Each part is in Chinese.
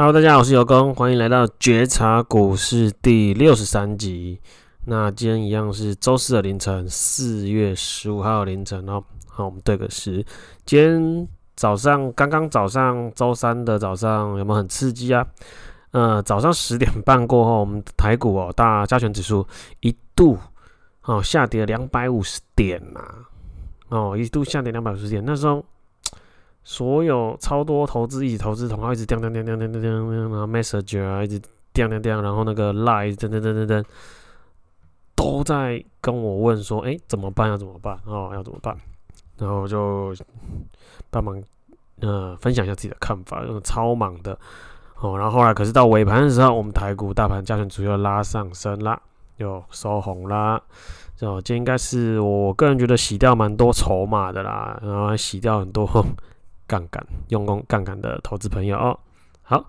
Hello，大家好，我是尤工，欢迎来到觉察股市第六十三集。那今天一样是周四的凌晨，四月十五号凌晨哦。好，我们对个时。今天早上刚刚早上周三的早上有没有很刺激啊？呃，早上十点半过后，我们台股哦，大加权指数一度哦下跌两百五十点呐、啊，哦一度下跌两百五十点，那时候。所有超多投资一起投资，同号一直掉掉掉掉掉掉掉，然后 Messenger 啊一直掉掉掉，然后那个 Line 等等等等等，都在跟我问说，哎，怎么办？要怎么办？哦，要怎么办？然后就帮忙呃分享一下自己的看法，就是超忙的哦。然后后来可是到尾盘的时候，我们台股大盘加权主要拉上升啦，又收红啦。哦，这应该是我个人觉得洗掉蛮多筹码的啦，然后还洗掉很多。杠杆用功杠杆的投资朋友哦，好，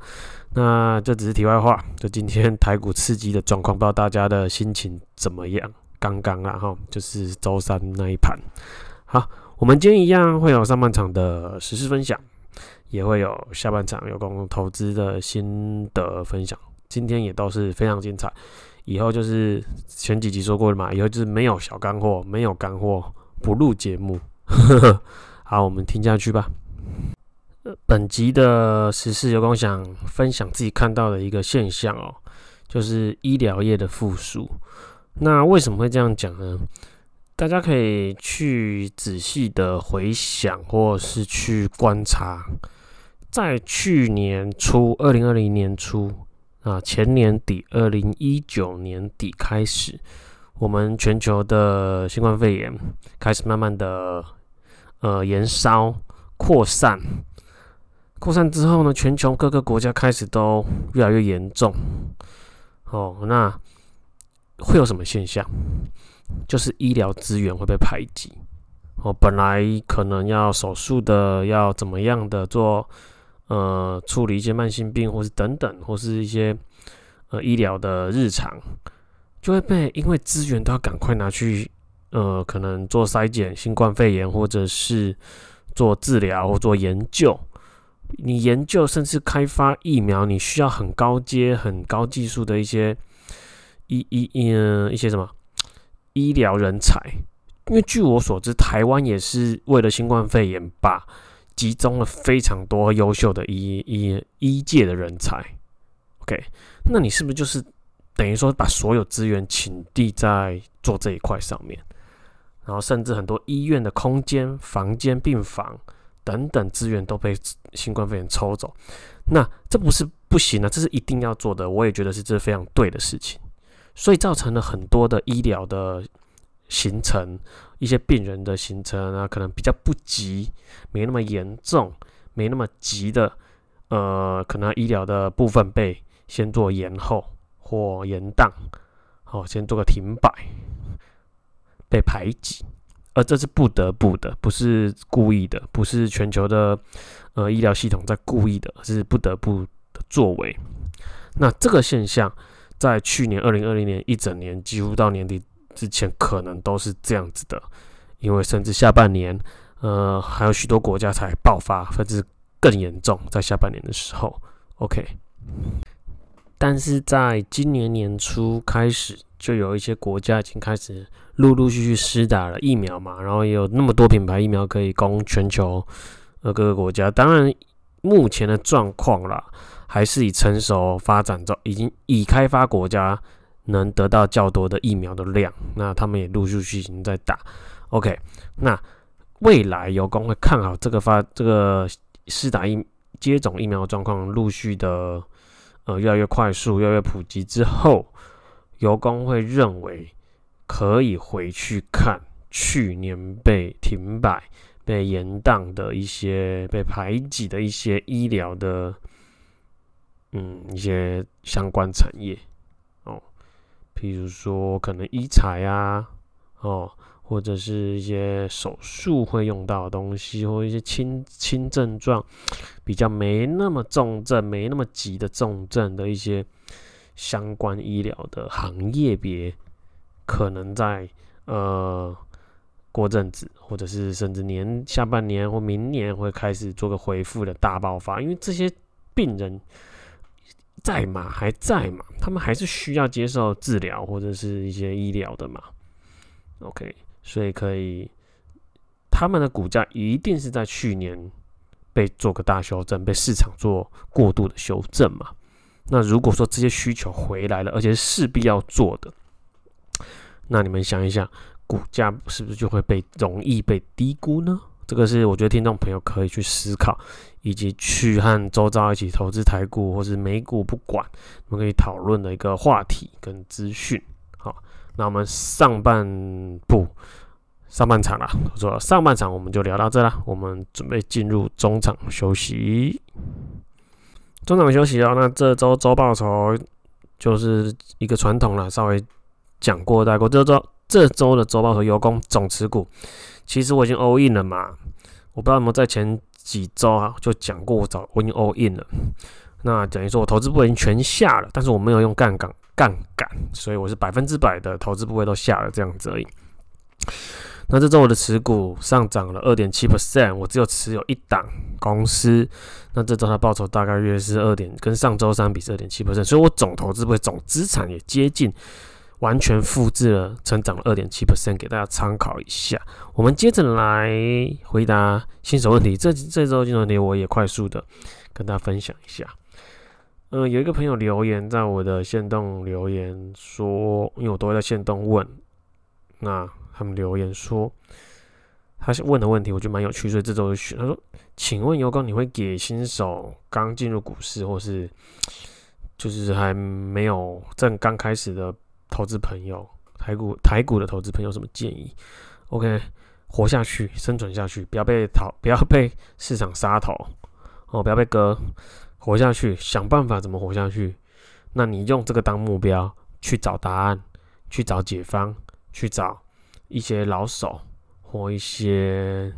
那这只是题外话。就今天台股刺激的状况，不知道大家的心情怎么样？刚刚啊哈，就是周三那一盘。好，我们今天一样会有上半场的实时分享，也会有下半场有关投资的心得分享。今天也都是非常精彩。以后就是前几集说过的嘛，以后就是没有小干货，没有干货不录节目。好，我们听下去吧。本集的时事有空想分享自己看到的一个现象哦，就是医疗业的复苏。那为什么会这样讲呢？大家可以去仔细的回想，或是去观察，在去年初，二零二零年初啊，前年底，二零一九年底开始，我们全球的新冠肺炎开始慢慢的呃延烧。扩散，扩散之后呢，全球各个国家开始都越来越严重。哦，那会有什么现象？就是医疗资源会被排挤。哦，本来可能要手术的，要怎么样的做，呃，处理一些慢性病，或是等等，或是一些呃医疗的日常，就会被因为资源都要赶快拿去，呃，可能做筛检，新冠肺炎，或者是。做治疗或做研究，你研究甚至开发疫苗，你需要很高阶、很高技术的一些医医嗯一些什么医疗人才。因为据我所知，台湾也是为了新冠肺炎，把集中了非常多优秀的医医医界的人才。OK，那你是不是就是等于说把所有资源倾地在做这一块上面？然后甚至很多医院的空间、房间、病房等等资源都被新冠肺炎抽走，那这不是不行啊，这是一定要做的。我也觉得是这是非常对的事情，所以造成了很多的医疗的行程，一些病人的行程啊，可能比较不急，没那么严重，没那么急的，呃，可能医疗的部分被先做延后或延宕，好，先做个停摆。被排挤，而这是不得不的，不是故意的，不是全球的呃医疗系统在故意的，是不得不的作为。那这个现象在去年二零二零年一整年，几乎到年底之前，可能都是这样子的，因为甚至下半年，呃，还有许多国家才爆发，甚至更严重，在下半年的时候，OK。但是在今年年初开始，就有一些国家已经开始陆陆续续施打了疫苗嘛，然后也有那么多品牌疫苗可以供全球呃各个国家。当然，目前的状况啦，还是以成熟发展中已经已开发国家能得到较多的疫苗的量，那他们也陆陆续续已经在打。OK，那未来有工会看好这个发这个施打疫接种疫苗状况陆续的。呃，越来越快速，越来越普及之后，油工会认为可以回去看去年被停摆、被延宕的一些、被排挤的一些医疗的，嗯，一些相关产业哦，譬如说可能医材啊，哦。或者是一些手术会用到的东西，或一些轻轻症状，比较没那么重症、没那么急的重症的一些相关医疗的行业别，可能在呃过阵子，或者是甚至年下半年或明年会开始做个回复的大爆发，因为这些病人在嘛，还在嘛，他们还是需要接受治疗或者是一些医疗的嘛。OK，所以可以，他们的股价一定是在去年被做个大修正，被市场做过度的修正嘛。那如果说这些需求回来了，而且势必要做的，那你们想一想，股价是不是就会被容易被低估呢？这个是我觉得听众朋友可以去思考，以及去和周遭一起投资台股或是美股，不管我们可以讨论的一个话题跟资讯。好，那我们上半部上半场啦，我说上半场我们就聊到这啦，我们准备进入中场休息。中场休息啊，那这周周报酬就是一个传统了，稍微讲过带过。这周这周的周报和油工总持股。其实我已经 all in 了嘛，我不知道有没有在前几周啊就讲过，我早我已经 all in 了。那等于说我投资部位已经全下了，但是我没有用杠杆杠杆，所以我是百分之百的投资部位都下了这样子而已。那这周我的持股上涨了二点七 percent，我只有持有一档公司。那这周它报酬大概约是二点，跟上周三比是二点七 percent，所以我总投资部总资产也接近。完全复制了，成长了二点七 percent，给大家参考一下。我们接着来回答新手问题。这这周新手问题我也快速的跟大家分享一下。嗯、有一个朋友留言在我的线动留言说，因为我都会在线动问，那他们留言说，他问的问题我觉得蛮有趣，所以这周就选。他说：“请问尤哥，你会给新手刚进入股市，或是就是还没有正刚开始的？”投资朋友，台股台股的投资朋友什么建议？OK，活下去，生存下去，不要被淘，不要被市场杀头哦，不要被割，活下去，想办法怎么活下去。那你用这个当目标去找答案，去找解方，去找一些老手或一些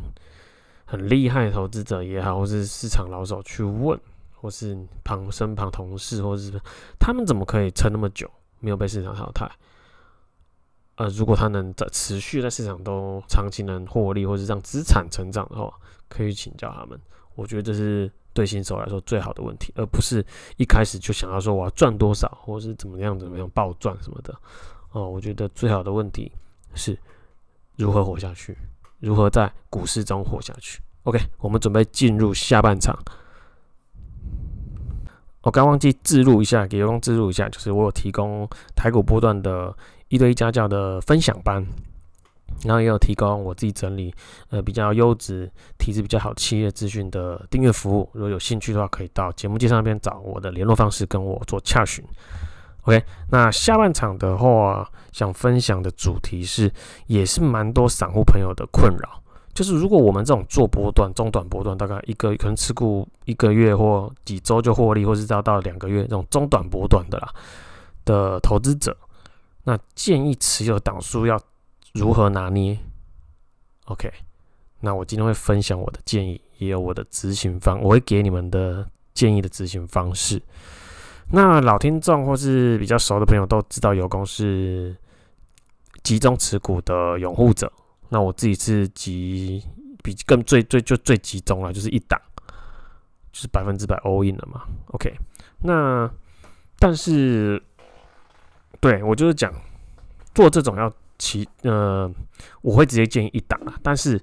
很厉害的投资者也好，或是市场老手去问，或是旁身旁同事，或是他们怎么可以撑那么久？没有被市场淘汰，呃，如果他能在持续在市场都长期能获利，或是让资产成长的话，可以请教他们。我觉得这是对新手来说最好的问题，而不是一开始就想要说我要赚多少，或是怎么样怎么样暴赚什么的。哦，我觉得最好的问题是如何活下去，如何在股市中活下去。OK，我们准备进入下半场。我刚忘记置入一下，给员工置入一下，就是我有提供台股波段的一对一家教的分享班，然后也有提供我自己整理呃比较优质、体质比较好企业资讯的订阅服务。如果有兴趣的话，可以到节目介绍那边找我的联络方式跟我做洽询。OK，那下半场的话，想分享的主题是，也是蛮多散户朋友的困扰。就是如果我们这种做波段、中短波段，大概一个可能持股一个月或几周就获利，或是到到两个月这种中短波段的啦的投资者，那建议持有档数要如何拿捏？OK，那我今天会分享我的建议，也有我的执行方，我会给你们的建议的执行方式。那老听众或是比较熟的朋友都知道，有公是集中持股的拥护者。那我自己是集比更最最就最集中了，就是一档，就是百分之百 all in 了嘛。OK，那但是对我就是讲做这种要其呃，我会直接建议一档啊。但是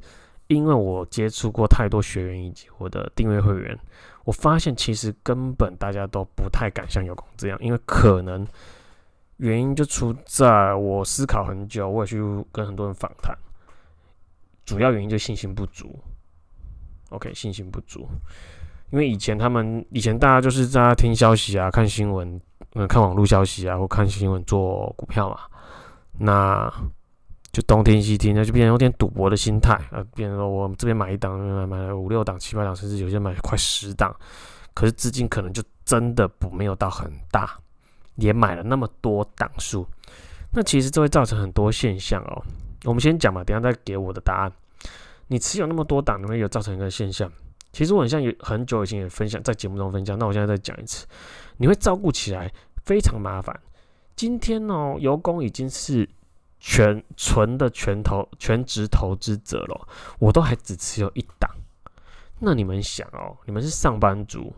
因为我接触过太多学员以及我的订阅会员，我发现其实根本大家都不太敢像有功这样，因为可能原因就出在我思考很久，我也去跟很多人访谈。主要原因就信心不足。OK，信心不足，因为以前他们以前大家就是在听消息啊、看新闻、嗯、看网络消息啊，或看新闻做股票嘛，那就东听西听，那就变成有点赌博的心态啊，变成说我这边买一档，买买了五六档、七八档，甚至有些买快十档，可是资金可能就真的不没有到很大，也买了那么多档数，那其实这会造成很多现象哦。我们先讲嘛，等下再给我的答案。你持有那么多档，你会有造成一个现象。其实我很像有很久以前也分享，在节目中分享。那我现在再讲一次，你会照顾起来非常麻烦。今天哦，尤工已经是全纯的全投全职投资者了，我都还只持有一档。那你们想哦，你们是上班族，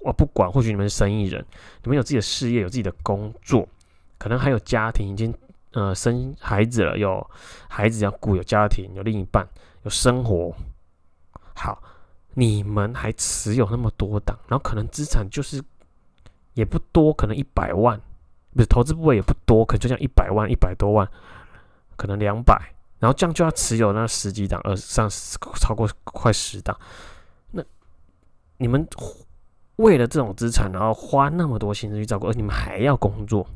我不管，或许你们是生意人，你们有自己的事业，有自己的工作，可能还有家庭，已经呃生孩子了，有孩子要顾，有家庭，有另一半，有生活。好，你们还持有那么多档，然后可能资产就是也不多，可能一百万，不是投资部位也不多，可能就像一百万、一百多万，可能两百，然后这样就要持有那十几档，二上超过快十档，那你们为了这种资产，然后花那么多心思去照顾，而你们还要工作。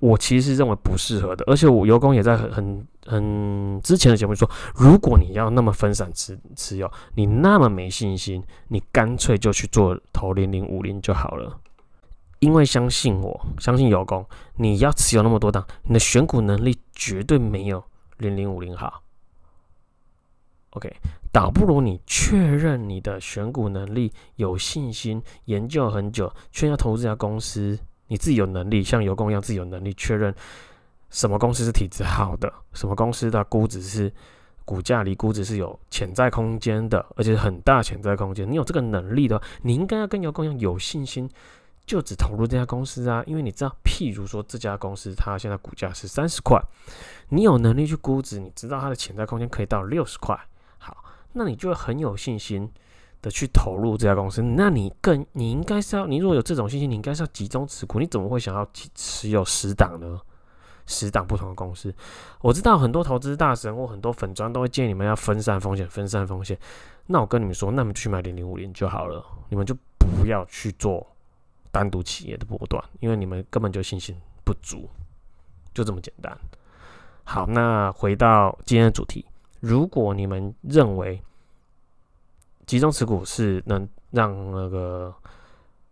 我其实认为不适合的，而且我油工也在很很很之前的节目说，如果你要那么分散持持有，你那么没信心，你干脆就去做投零零五零就好了。因为相信我，相信油工，你要持有那么多档，你的选股能力绝对没有零零五零好。OK，倒不如你确认你的选股能力有信心，研究很久，确认要投资这家公司。你自己有能力，像油工一样，自己有能力确认什么公司是体质好的，什么公司的估值是股价离估值是有潜在空间的，而且是很大潜在空间。你有这个能力的，你应该要跟油工一样有信心，就只投入这家公司啊。因为你知道，譬如说这家公司它现在股价是三十块，你有能力去估值，你知道它的潜在空间可以到六十块，好，那你就会很有信心。的去投入这家公司，那你更你应该是要，你如果有这种信心，你应该是要集中持股。你怎么会想要持有十档呢？十档不同的公司，我知道很多投资大神或很多粉砖都会建议你们要分散风险，分散风险。那我跟你们说，那你们去买零零五零就好了，你们就不要去做单独企业的波段，因为你们根本就信心不足，就这么简单。好，那回到今天的主题，如果你们认为集中持股是能让那个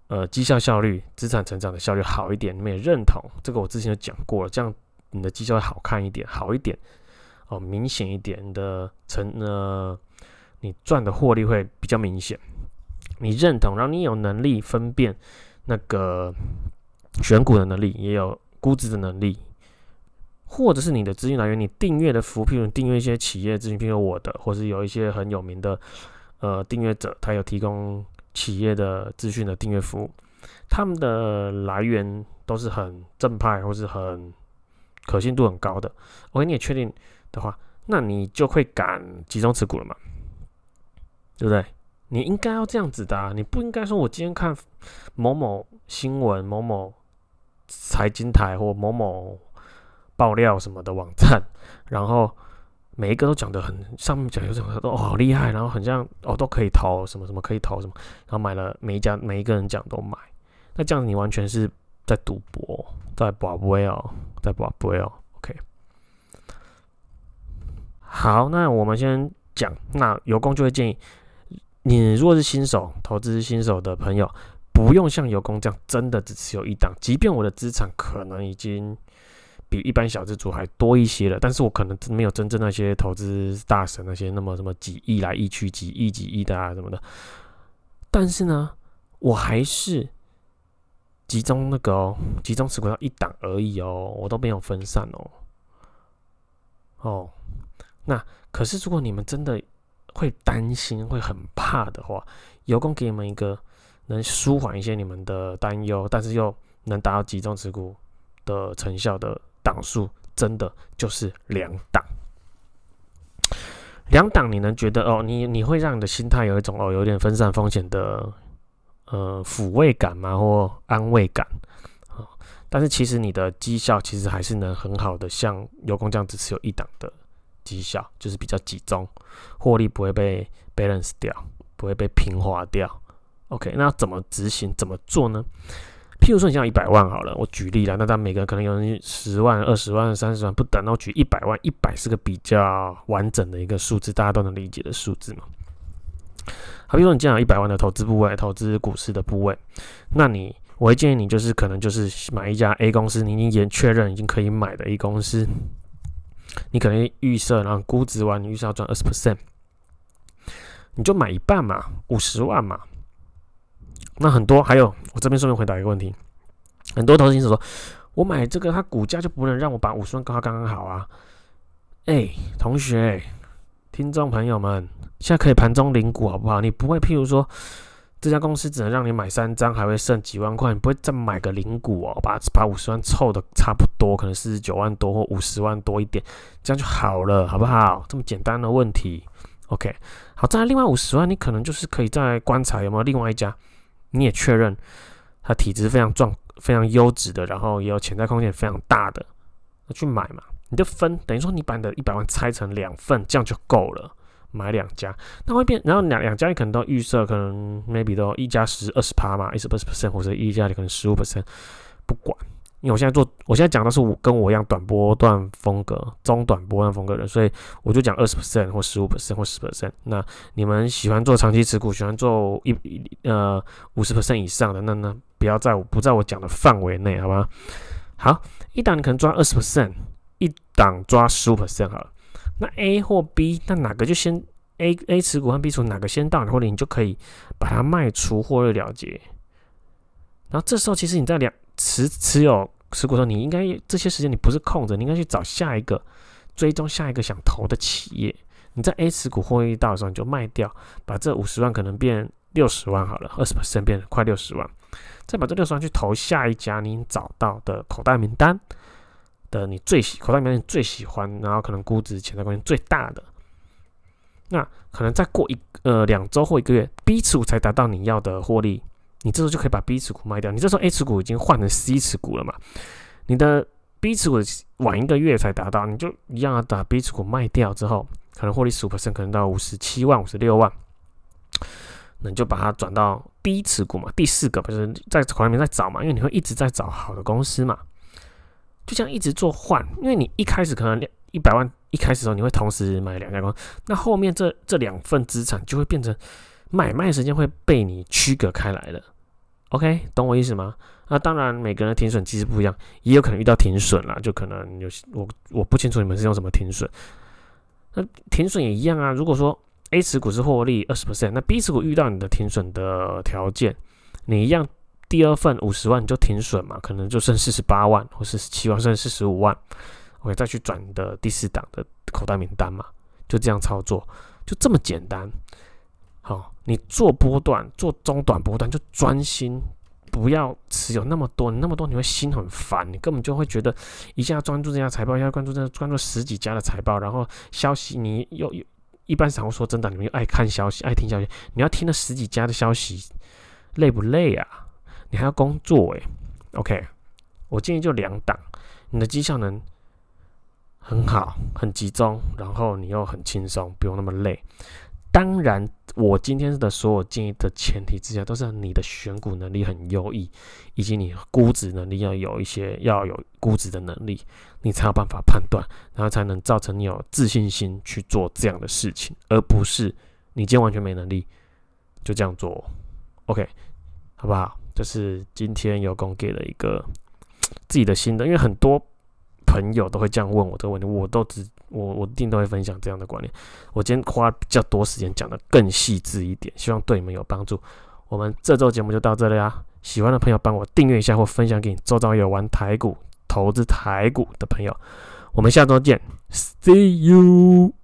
呃绩效效率、资产成长的效率好一点，你们也认同这个？我之前就讲过了，这样你的绩效会好看一点、好一点哦，明显一点，的成呃你赚的获利会比较明显。你认同，然后你有能力分辨那个选股的能力，也有估值的能力，或者是你的资金来源，你订阅的服务，譬如订阅一些企业资讯，譬如我的，或是有一些很有名的。呃，订阅者他有提供企业的资讯的订阅服务，他们的来源都是很正派或是很可信度很高的。OK，你也确定的话，那你就会敢集中持股了嘛？对不对？你应该要这样子的啊，你不应该说我今天看某某新闻、某某财经台或某某爆料什么的网站，然后。每一个都讲得很，上面讲有什么都哦好厉害，然后很像哦都可以投什么什么可以投什么，然后买了每一家每一个人讲都买，那这样你完全是在赌博，在博杯哦，在博杯哦，OK。好，那我们先讲，那油工就会建议你，如果是新手投资新手的朋友，不用像油工这样真的只持有一档，即便我的资产可能已经。比一般小资族还多一些了，但是我可能没有真正那些投资大神那些那么什么几亿来亿去几亿几亿的啊什么的，但是呢，我还是集中那个哦，集中持股到一档而已哦，我都没有分散哦。哦，那可是如果你们真的会担心会很怕的话，油工给你们一个能舒缓一些你们的担忧，但是又能达到集中持股的成效的。档数真的就是两档，两档你能觉得哦，你你会让你的心态有一种哦，有点分散风险的呃抚慰感吗？或安慰感？但是其实你的绩效其实还是能很好的，像油工这样只持有一档的绩效，就是比较集中，获利不会被 balance 掉，不会被平滑掉。OK，那怎么执行？怎么做呢？譬如说，你像一百万好了，我举例了，那他每个人可能有人十万、二十万、三十万不等，那我举一百万，一百是个比较完整的一个数字，大家都能理解的数字嘛。好，比如说你这样有一百万的投资部位，投资股市的部位，那你我会建议你就是可能就是买一家 A 公司，你已经研确认已经可以买的 A 公司，你可能预设，然后估值完，你预设要赚二十 percent，你就买一半嘛，五十万嘛。那很多还有，我这边顺便回答一个问题：很多投资者说，我买这个，它股价就不能让我把五十万刚刚好啊？哎、同学、听众朋友们，现在可以盘中领股好不好？你不会譬如说这家公司只能让你买三张，还会剩几万块，你不会再买个零股哦，把把五十万凑的差不多，可能四十九万多或五十万多一点，这样就好了，好不好？这么简单的问题，OK。好，再来另外五十万，你可能就是可以再观察有没有另外一家，你也确认它体质非常壮、非常优质的，然后也有潜在空间非常大的，那去买嘛。你就分，等于说你把你的一百万拆成两份，这样就够了。买两家，那会变，然后两两家你可能都预设，可能 maybe 都一家十二十趴嘛，一十二十 percent，或者一家里可能十五 percent，不管，因为我现在做，我现在讲的是我跟我一样短波段风格、中短波段风格的，所以我就讲二十 percent 或十五 percent 或十 percent。那你们喜欢做长期持股，喜欢做一呃五十 percent 以上的，那那不要在我不在我讲的范围内，好吧？好，一档你可能抓二十 percent，一档抓十五 percent 好了。那 A 或 B，那哪个就先 A A 持股和 B 持股哪个先到，或者你就可以把它卖出获利了结。然后这时候其实你在两持持有持股的时候，你应该这些时间你不是空着，你应该去找下一个追踪下一个想投的企业。你在 A 持股获利到的时候，你就卖掉，把这五十万可能变六十万好了，二十倍升变快六十万，再把这六十万去投下一家你找到的口袋名单。的你最喜口袋里面最喜欢，然后可能估值潜在空间最大的，那可能再过一呃两周或一个月，B 持股才达到你要的获利，你这时候就可以把 B 持股卖掉。你这时候 A 持股已经换成 C 持股了嘛？你的 B 持股晚一个月才达到，你就一样要把 B 持股卖掉之后，可能获利十五%，可能到五十七万、五十六万，那你就把它转到 B 持股嘛。第四个不是在口袋里面在找嘛？因为你会一直在找好的公司嘛。就这样一直做换，因为你一开始可能两一百万，一开始的时候你会同时买两家公司，那后面这这两份资产就会变成买卖时间会被你区隔开来的。OK，懂我意思吗？那当然每个人的停损机制不一样，也有可能遇到停损啦，就可能有我我不清楚你们是用什么停损。那停损也一样啊，如果说 A 持股是获利二十 percent，那 B 持股遇到你的停损的条件，你一样。第二份五十万就停损嘛，可能就剩四十八万或四十七万，甚至四十五万，OK，再去转的第四档的口袋名单嘛，就这样操作，就这么简单。好，你做波段，做中短波段就专心，不要持有那么多，那么多你会心很烦，你根本就会觉得一下专注这家财报，一下关注这关注十几家的财报，然后消息你又有，一般散户说真的，你们又爱看消息，爱听消息，你要听了十几家的消息，累不累啊？你还要工作诶，OK，我建议就两档，你的绩效能很好，很集中，然后你又很轻松，不用那么累。当然，我今天的所有建议的前提之下，都是你的选股能力很优异，以及你估值能力要有一些，要有估值的能力，你才有办法判断，然后才能造成你有自信心去做这样的事情，而不是你今天完全没能力就这样做，OK，好不好？就是今天有功给了一个自己的心得，因为很多朋友都会这样问我这个问题，我都只我我一定都会分享这样的观念。我今天花比较多时间讲得更细致一点，希望对你们有帮助。我们这周节目就到这里啊！喜欢的朋友帮我订阅一下或分享给你周遭有玩台股、投资台股的朋友。我们下周见，See you。